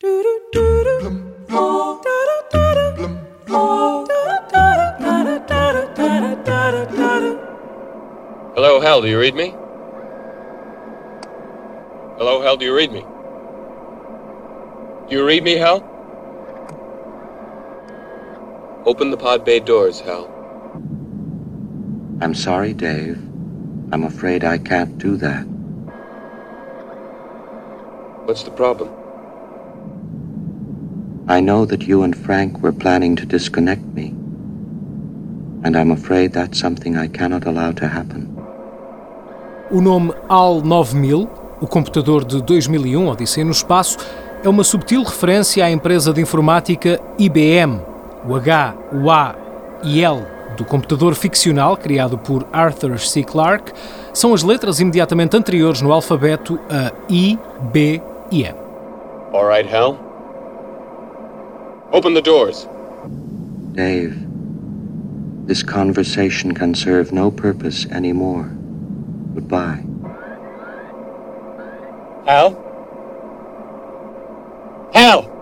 Hello, Hal, do you read me? Hello, Hal, do you read me? Do you read me, Hal? Open the pod bay doors, Hal. I'm sorry, Dave. I'm afraid I can't do that. What's the problem? I know that you and Frank were planning to disconnect me. And I'm afraid that's something I cannot allow to happen. O nome HAL 9000, o computador de 2001, Odisseia no Espaço, é uma subtil referência à empresa de informática IBM. O H, o A e L do computador ficcional criado por Arthur C. Clarke são as letras imediatamente anteriores no alfabeto a I, B e M. All right, Hal. Open the doors. Dave, this conversation can serve no purpose anymore. Goodbye. Hal? Hal!